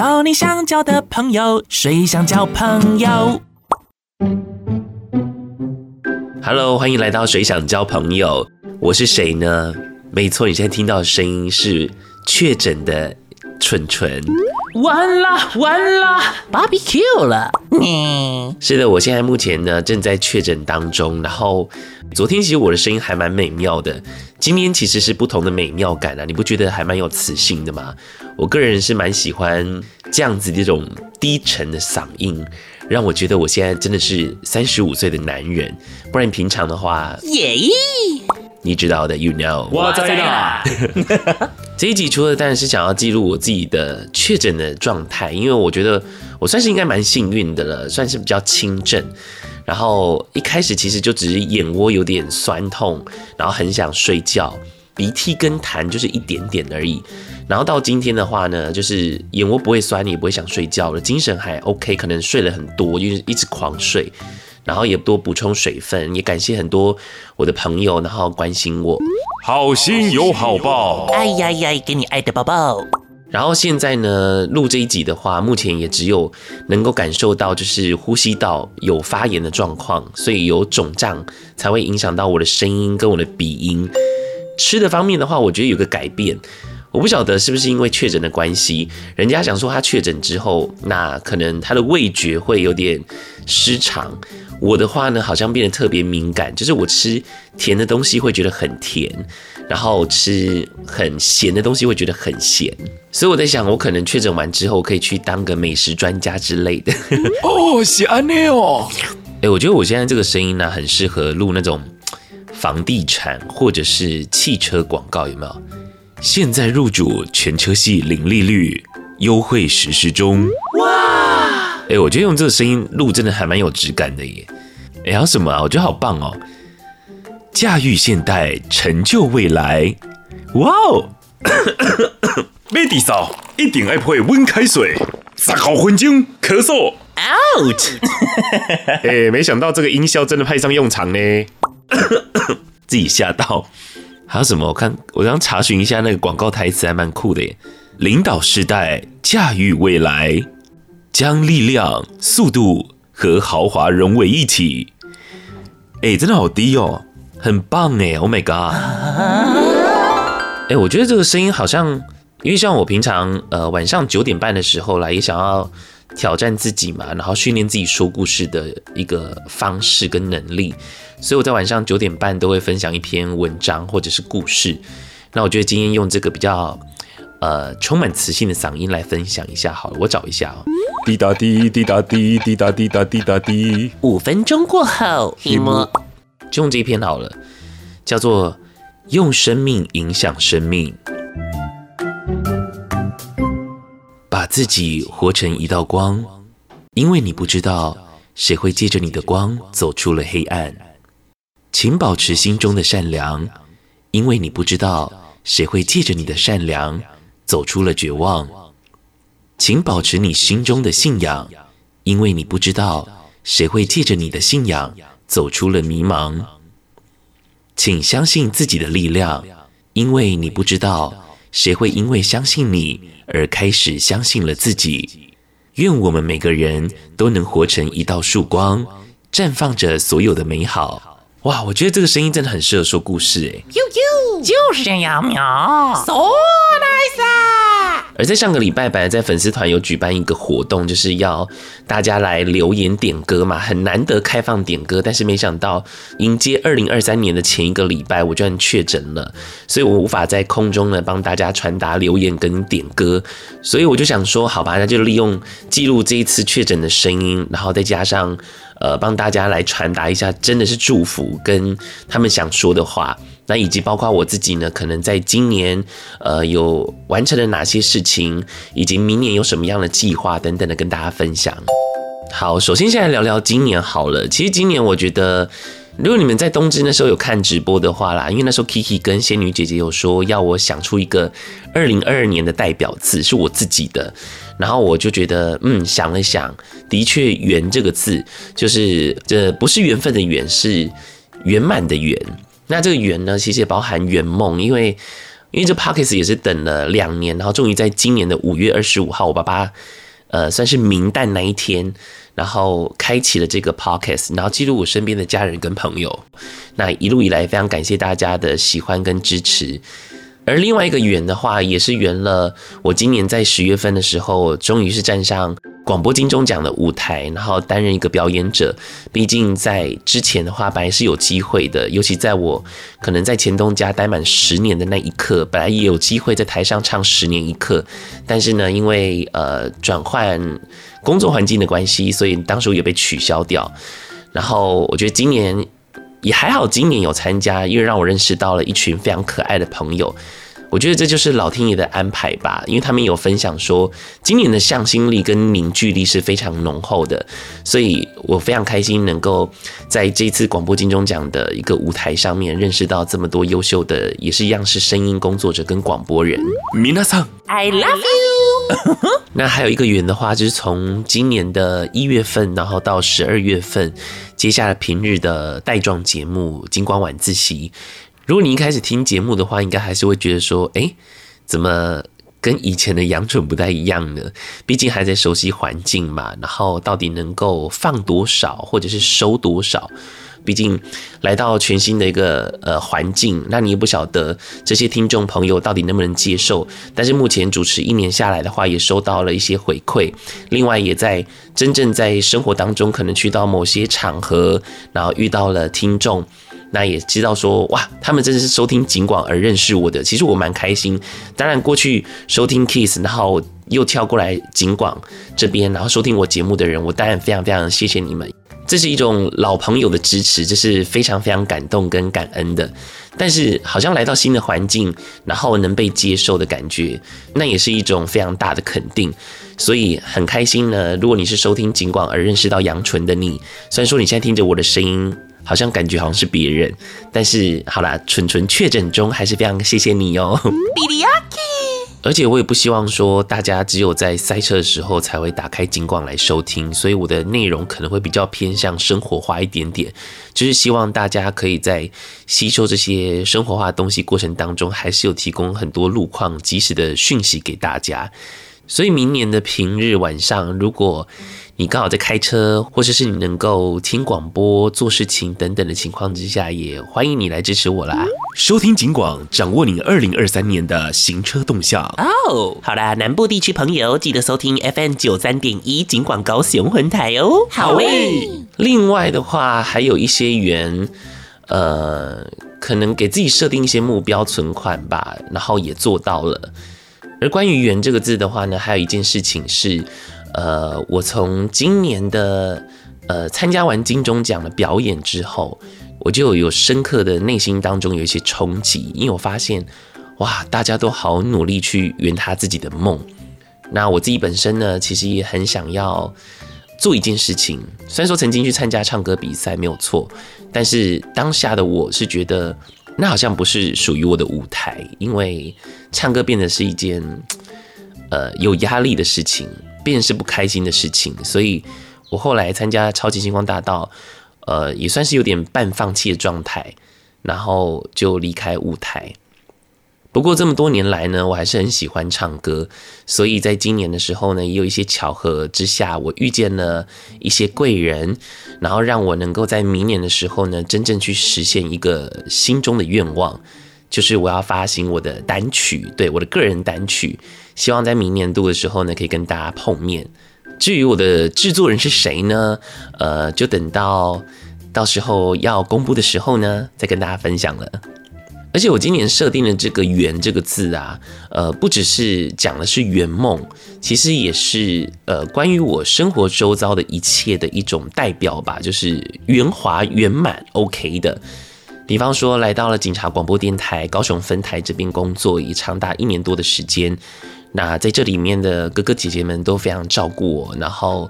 交你想交的朋友，谁想交朋友？Hello，欢迎来到谁想交朋友？我是谁呢？没错，你现在听到的声音是确诊的蠢蠢。完了完了，Barbecue 了。嗯，是的，我现在目前呢正在确诊当中。然后昨天其实我的声音还蛮美妙的，今天其实是不同的美妙感啊，你不觉得还蛮有磁性的吗？我个人是蛮喜欢这样子这种低沉的嗓音，让我觉得我现在真的是三十五岁的男人。不然平常的话，耶、yeah，你知道的，You know，我在哪？这一集除了当然是想要记录我自己的确诊的状态，因为我觉得我算是应该蛮幸运的了，算是比较轻症。然后一开始其实就只是眼窝有点酸痛，然后很想睡觉，鼻涕跟痰就是一点点而已。然后到今天的话呢，就是眼窝不会酸，你也不会想睡觉了，精神还 OK，可能睡了很多，就是一直狂睡。然后也多补充水分，也感谢很多我的朋友，然后关心我。好心有好报，哎呀呀，给你爱的抱抱。然后现在呢，录这一集的话，目前也只有能够感受到就是呼吸道有发炎的状况，所以有肿胀才会影响到我的声音跟我的鼻音。吃的方面的话，我觉得有个改变。我不晓得是不是因为确诊的关系，人家想说他确诊之后，那可能他的味觉会有点失常。我的话呢，好像变得特别敏感，就是我吃甜的东西会觉得很甜，然后吃很咸的东西会觉得很咸。所以我在想，我可能确诊完之后可以去当个美食专家之类的。哦，是安内哦。哎，我觉得我现在这个声音呢，很适合录那种房地产或者是汽车广告，有没有？现在入主全车系零利率，优惠实施中。哇！哎，我觉得用这个声音录真的还蛮有质感的耶。哎，还有什么啊？我觉得好棒哦！驾驭现代，成就未来。哇哦！麦迪嫂一定爱配温开水，十五分钟咳嗽。out。哎，没想到这个音效真的派上用场呢。自己吓到。还有什么？我看我刚查询一下那个广告台词，还蛮酷的耶。领导时代，驾驭未来，将力量、速度和豪华融为一体。哎，真的好低哦，很棒哎！Oh my god！哎，我觉得这个声音好像，因为像我平常呃晚上九点半的时候来，也想要挑战自己嘛，然后训练自己说故事的一个方式跟能力。所以我在晚上九点半都会分享一篇文章或者是故事。那我觉得今天用这个比较呃充满磁性的嗓音来分享一下好了，我找一下哦。滴答滴滴答滴滴答滴答滴答滴。五分钟过后，一摸就用这一篇好了，叫做用生命影响生命，把自己活成一道光，因为你不知道谁会借着你的光走出了黑暗。请保持心中的善良，因为你不知道谁会借着你的善良走出了绝望。请保持你心中的信仰，因为你不知道谁会借着你的信仰走出了迷茫。请相信自己的力量，因为你不知道谁会因为相信你而开始相信了自己。愿我们每个人都能活成一道曙光，绽放着所有的美好。哇，我觉得这个声音真的很适合说故事哎！呦呦，就是这样喵。而在上个礼拜，本来在粉丝团有举办一个活动，就是要大家来留言点歌嘛，很难得开放点歌，但是没想到迎接二零二三年的前一个礼拜，我居然确诊了，所以我无法在空中呢帮大家传达留言跟点歌，所以我就想说，好吧，那就利用记录这一次确诊的声音，然后再加上。呃，帮大家来传达一下，真的是祝福跟他们想说的话，那以及包括我自己呢，可能在今年呃有完成了哪些事情，以及明年有什么样的计划等等的跟大家分享。好，首先先来聊聊今年好了。其实今年我觉得，如果你们在冬至那时候有看直播的话啦，因为那时候 Kiki 跟仙女姐姐有说要我想出一个二零二二年的代表字，是我自己的。然后我就觉得，嗯，想了想，的确“缘”这个字，就是这不是缘分的“缘”，是圆满的“圆”。那这个“圆”呢，其实也包含圆梦，因为因为这 Podcast 也是等了两年，然后终于在今年的五月二十五号，我爸爸呃算是明旦那一天，然后开启了这个 Podcast，然后记录我身边的家人跟朋友。那一路以来，非常感谢大家的喜欢跟支持。而另外一个圆的话，也是圆了。我今年在十月份的时候，终于是站上广播金钟奖的舞台，然后担任一个表演者。毕竟在之前的话，本来是有机会的，尤其在我可能在前东家待满十年的那一刻，本来也有机会在台上唱十年一刻。但是呢，因为呃转换工作环境的关系，所以当时也被取消掉。然后我觉得今年。也还好，今年有参加，因为让我认识到了一群非常可爱的朋友。我觉得这就是老天爷的安排吧，因为他们有分享说，今年的向心力跟凝聚力是非常浓厚的，所以我非常开心能够在这次广播金钟奖的一个舞台上面认识到这么多优秀的，也是一样是声音工作者跟广播人。米娜桑，I love you。那还有一个缘的话，就是从今年的一月份，然后到十二月份。接下来平日的带状节目《金光晚自习》，如果你一开始听节目的话，应该还是会觉得说，哎，怎么跟以前的杨纯不太一样呢？毕竟还在熟悉环境嘛，然后到底能够放多少，或者是收多少？毕竟来到全新的一个呃环境，那你也不晓得这些听众朋友到底能不能接受。但是目前主持一年下来的话，也收到了一些回馈。另外，也在真正在生活当中，可能去到某些场合，然后遇到了听众，那也知道说哇，他们真的是收听警广而认识我的。其实我蛮开心。当然，过去收听 Kiss，然后又跳过来警广这边，然后收听我节目的人，我当然非常非常谢谢你们。这是一种老朋友的支持，这是非常非常感动跟感恩的。但是好像来到新的环境，然后能被接受的感觉，那也是一种非常大的肯定。所以很开心呢。如果你是收听尽管而认识到杨纯的你，虽然说你现在听着我的声音，好像感觉好像是别人，但是好啦，纯纯确诊中，还是非常谢谢你哦。而且我也不希望说大家只有在塞车的时候才会打开警广来收听，所以我的内容可能会比较偏向生活化一点点，就是希望大家可以在吸收这些生活化的东西过程当中，还是有提供很多路况及时的讯息给大家。所以明年的平日晚上，如果你刚好在开车，或者是你能够听广播、做事情等等的情况之下，也欢迎你来支持我啦！收听警广，掌握你二零二三年的行车动向哦。Oh, 好啦，南部地区朋友记得收听 FM 九三点一警广高雄分台哦。好诶。另外的话，还有一些缘，呃，可能给自己设定一些目标存款吧，然后也做到了。而关于元这个字的话呢，还有一件事情是。呃，我从今年的呃参加完金钟奖的表演之后，我就有深刻的内心当中有一些冲击，因为我发现，哇，大家都好努力去圆他自己的梦。那我自己本身呢，其实也很想要做一件事情。虽然说曾经去参加唱歌比赛没有错，但是当下的我是觉得，那好像不是属于我的舞台，因为唱歌变得是一件呃有压力的事情。便是不开心的事情，所以我后来参加超级星光大道，呃，也算是有点半放弃的状态，然后就离开舞台。不过这么多年来呢，我还是很喜欢唱歌，所以在今年的时候呢，也有一些巧合之下，我遇见了一些贵人，然后让我能够在明年的时候呢，真正去实现一个心中的愿望。就是我要发行我的单曲，对，我的个人单曲，希望在明年度的时候呢，可以跟大家碰面。至于我的制作人是谁呢？呃，就等到到时候要公布的时候呢，再跟大家分享了。而且我今年设定的这个“圆”这个字啊，呃，不只是讲的是圆梦，其实也是呃关于我生活周遭的一切的一种代表吧，就是圆滑圆满，OK 的。比方说，来到了警察广播电台高雄分台这边工作，已长达一年多的时间。那在这里面的哥哥姐姐们都非常照顾我，然后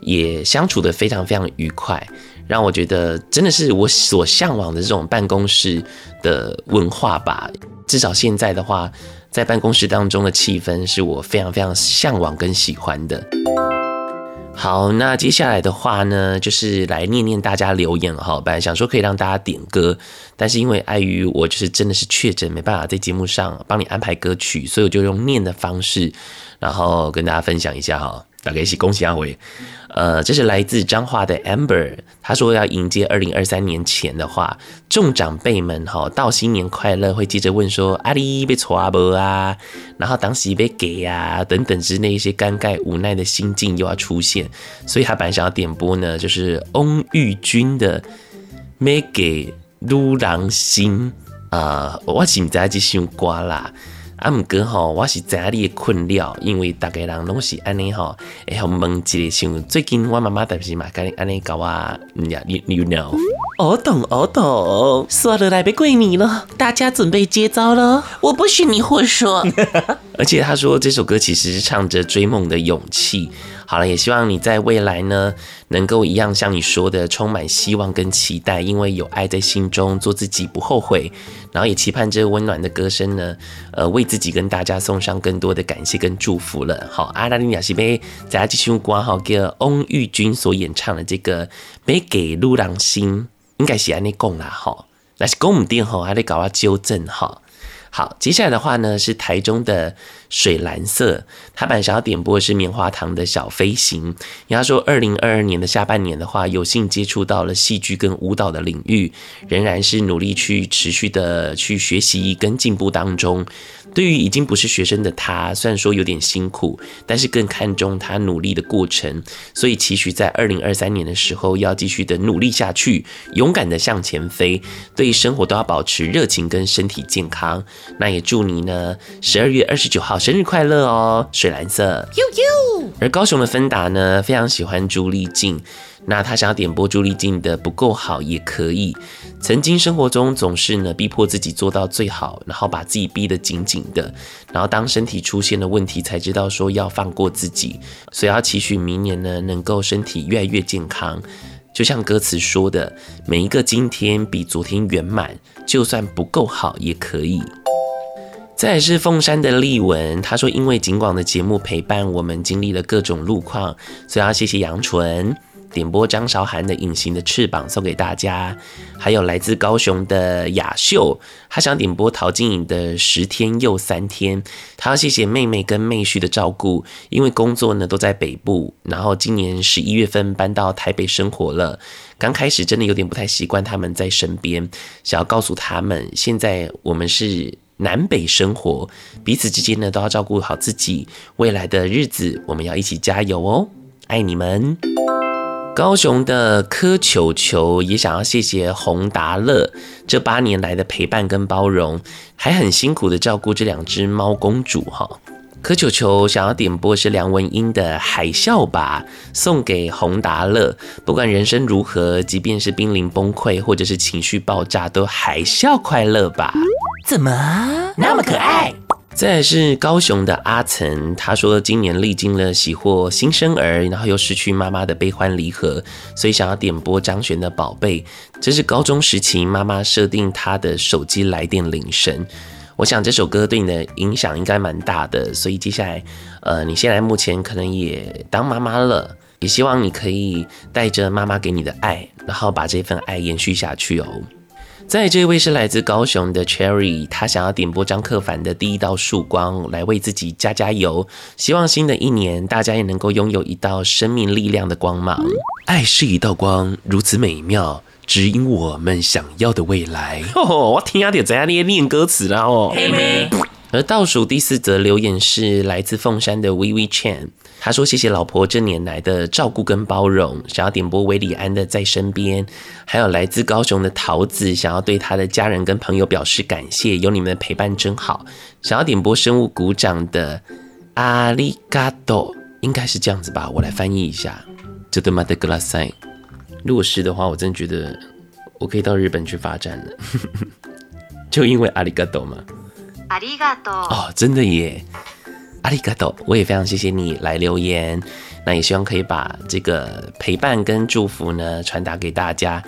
也相处得非常非常愉快，让我觉得真的是我所向往的这种办公室的文化吧。至少现在的话，在办公室当中的气氛是我非常非常向往跟喜欢的。好，那接下来的话呢，就是来念念大家留言哈。本来想说可以让大家点歌，但是因为碍于我就是真的是确诊，没办法在节目上帮你安排歌曲，所以我就用念的方式，然后跟大家分享一下哈。大家一起恭喜阿伟，呃，这是来自彰化的 Amber，他说要迎接二零二三年前的话，众长辈们哈，道新年快乐，会接着问说阿里被错啊不啊，然后当时被给啊等等之类一些尴尬无奈的心境又要出现，所以他本来想要点播呢，就是翁玉君的没给卢郎心。啊，我是唔知这首歌啦。啊，毋过吼，我是知影你的困扰，因为逐个人拢是安尼吼，会互问一个像最近我妈妈是是嘛，甲你安尼搞啊，呀，you you know，我懂我懂，说了来别过年了，大家准备接招咯，我不许你胡说。而且他说这首歌其实是唱着追梦的勇气。好了，也希望你在未来呢，能够一样像你说的，充满希望跟期待，因为有爱在心中，做自己不后悔。然后也期盼这个温暖的歌声呢，呃，为自己跟大家送上更多的感谢跟祝福了。好，阿拉尼亚西贝在继续挂号给翁玉君所演唱的这个《没给路狼心》，应该是安尼讲啦，哈，那是讲唔定哈，还得搞个纠正哈。好，接下来的话呢，是台中的水蓝色，他本来想要点播的是棉花糖的小飞行。他说，二零二二年的下半年的话，有幸接触到了戏剧跟舞蹈的领域，仍然是努力去持续的去学习跟进步当中。对于已经不是学生的他，虽然说有点辛苦，但是更看重他努力的过程，所以期许在二零二三年的时候要继续的努力下去，勇敢的向前飞，对生活都要保持热情跟身体健康。那也祝你呢，十二月二十九号生日快乐哦，水蓝色。呦呦。而高雄的芬达呢，非常喜欢朱丽静。那他想要点播朱丽静的不够好也可以。曾经生活中总是呢逼迫自己做到最好，然后把自己逼得紧紧的，然后当身体出现了问题，才知道说要放过自己。所以要期许明年呢能够身体越来越健康。就像歌词说的，每一个今天比昨天圆满，就算不够好也可以。再来是凤山的丽文，他说因为景广的节目陪伴我们经历了各种路况，所以要谢谢杨纯。点播张韶涵的《隐形的翅膀》送给大家，还有来自高雄的雅秀，他想点播陶晶莹的《十天又三天》，他要谢谢妹妹跟妹婿的照顾，因为工作呢都在北部，然后今年十一月份搬到台北生活了，刚开始真的有点不太习惯他们在身边，想要告诉他们，现在我们是南北生活，彼此之间呢都要照顾好自己，未来的日子我们要一起加油哦，爱你们。高雄的柯球球也想要谢谢洪达乐这八年来的陪伴跟包容，还很辛苦的照顾这两只猫公主哈。柯球球想要点播是梁文音的《海啸吧》，送给洪达乐。不管人生如何，即便是濒临崩溃或者是情绪爆炸，都海啸快乐吧。怎么那么可爱？再来是高雄的阿岑，他说今年历经了喜获新生儿，然后又失去妈妈的悲欢离合，所以想要点播张悬的《宝贝》。这是高中时期妈妈设定他的手机来电铃声。我想这首歌对你的影响应该蛮大的，所以接下来，呃，你现在目前可能也当妈妈了，也希望你可以带着妈妈给你的爱，然后把这份爱延续下去哦。再这位是来自高雄的 Cherry，他想要点播张克凡的第一道曙光，来为自己加加油。希望新的一年大家也能够拥有一道生命力量的光芒。爱是一道光，如此美妙，指引我们想要的未来。哦，我听阿点在那里念歌词啦哦。而倒数第四则留言是来自凤山的 Vivi Chan。他说：“谢谢老婆这年来的照顾跟包容，想要点播韦礼安的在身边，还有来自高雄的桃子，想要对他的家人跟朋友表示感谢，有你们的陪伴真好。想要点播生物鼓掌的阿里嘎多，应该是这样子吧？我来翻译一下。这对马德格拉塞，如果是的话，我真觉得我可以到日本去发展了，就因为阿里嘎多嘛。阿里嘎多哦，真的耶。”阿里嘎多，我也非常谢谢你来留言，那也希望可以把这个陪伴跟祝福呢传达给大家。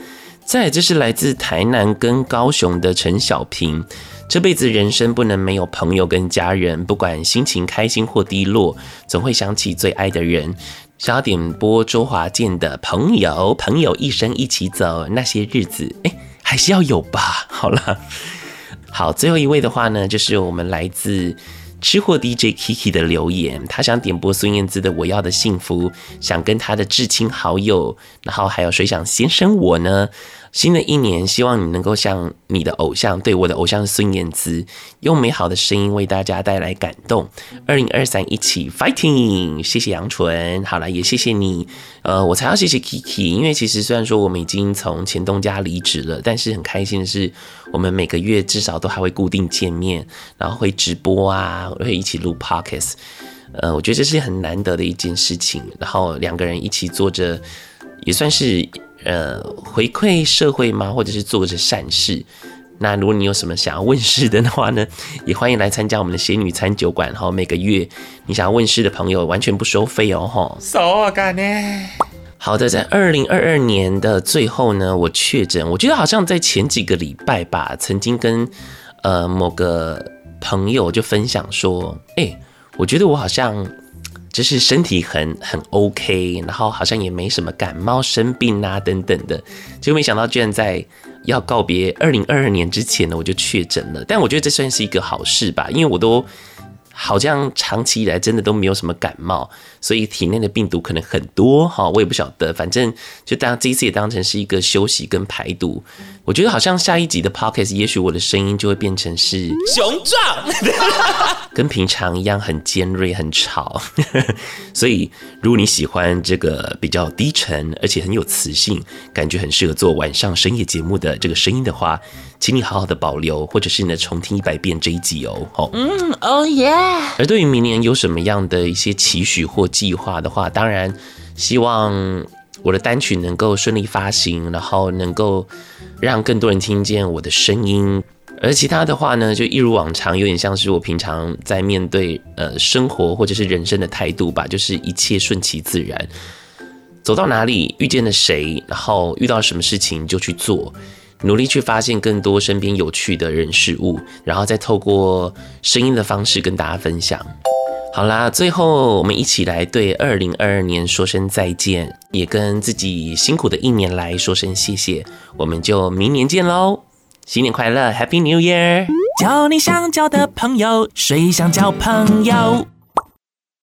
再就，是来自台南跟高雄的陈小平。这辈子人生不能没有朋友跟家人，不管心情开心或低落，总会想起最爱的人。想要点播周华健的《朋友》，朋友一生一起走，那些日子，哎，还是要有吧。好了，好，最后一位的话呢，就是我们来自吃货 DJ Kiki 的留言，他想点播孙燕姿的《我要的幸福》，想跟他的至亲好友，然后还有谁想先生我呢？新的一年，希望你能够像你的偶像，对，我的偶像孙燕姿，用美好的声音为大家带来感动。二零二三一起 fighting！谢谢杨纯，好了，也谢谢你。呃，我才要谢谢 Kiki，因为其实虽然说我们已经从前东家离职了，但是很开心的是，我们每个月至少都还会固定见面，然后会直播啊，会一起录 Podcast。呃，我觉得这是很难得的一件事情，然后两个人一起做着，也算是。呃，回馈社会吗？或者是做着善事？那如果你有什么想要问世的话呢，也欢迎来参加我们的仙女餐酒馆。哈，每个月你想要问世的朋友完全不收费哦。哈，少干呢。好的，在二零二二年的最后呢，我确诊。我觉得好像在前几个礼拜吧，曾经跟呃某个朋友就分享说，哎、欸，我觉得我好像。就是身体很很 OK，然后好像也没什么感冒生病啊等等的，结果没想到居然在要告别二零二二年之前呢，我就确诊了。但我觉得这算是一个好事吧，因为我都。好像长期以来真的都没有什么感冒，所以体内的病毒可能很多哈，我也不晓得。反正就当这一次也当成是一个休息跟排毒。我觉得好像下一集的 podcast，也许我的声音就会变成是雄壮，跟平常一样很尖锐、很吵。所以如果你喜欢这个比较低沉而且很有磁性，感觉很适合做晚上深夜节目的这个声音的话，请你好好的保留，或者是呢重听一百遍这一集哦。好，嗯，哦耶。而对于明年有什么样的一些期许或计划的话，当然希望我的单曲能够顺利发行，然后能够让更多人听见我的声音。而其他的话呢，就一如往常，有点像是我平常在面对呃生活或者是人生的态度吧，就是一切顺其自然，走到哪里遇见了谁，然后遇到什么事情就去做。努力去发现更多身边有趣的人事物，然后再透过声音的方式跟大家分享。好啦，最后我们一起来对二零二二年说声再见，也跟自己辛苦的一年来说声谢谢。我们就明年见喽！新年快乐，Happy New Year！交你想交的朋友，谁想交朋友？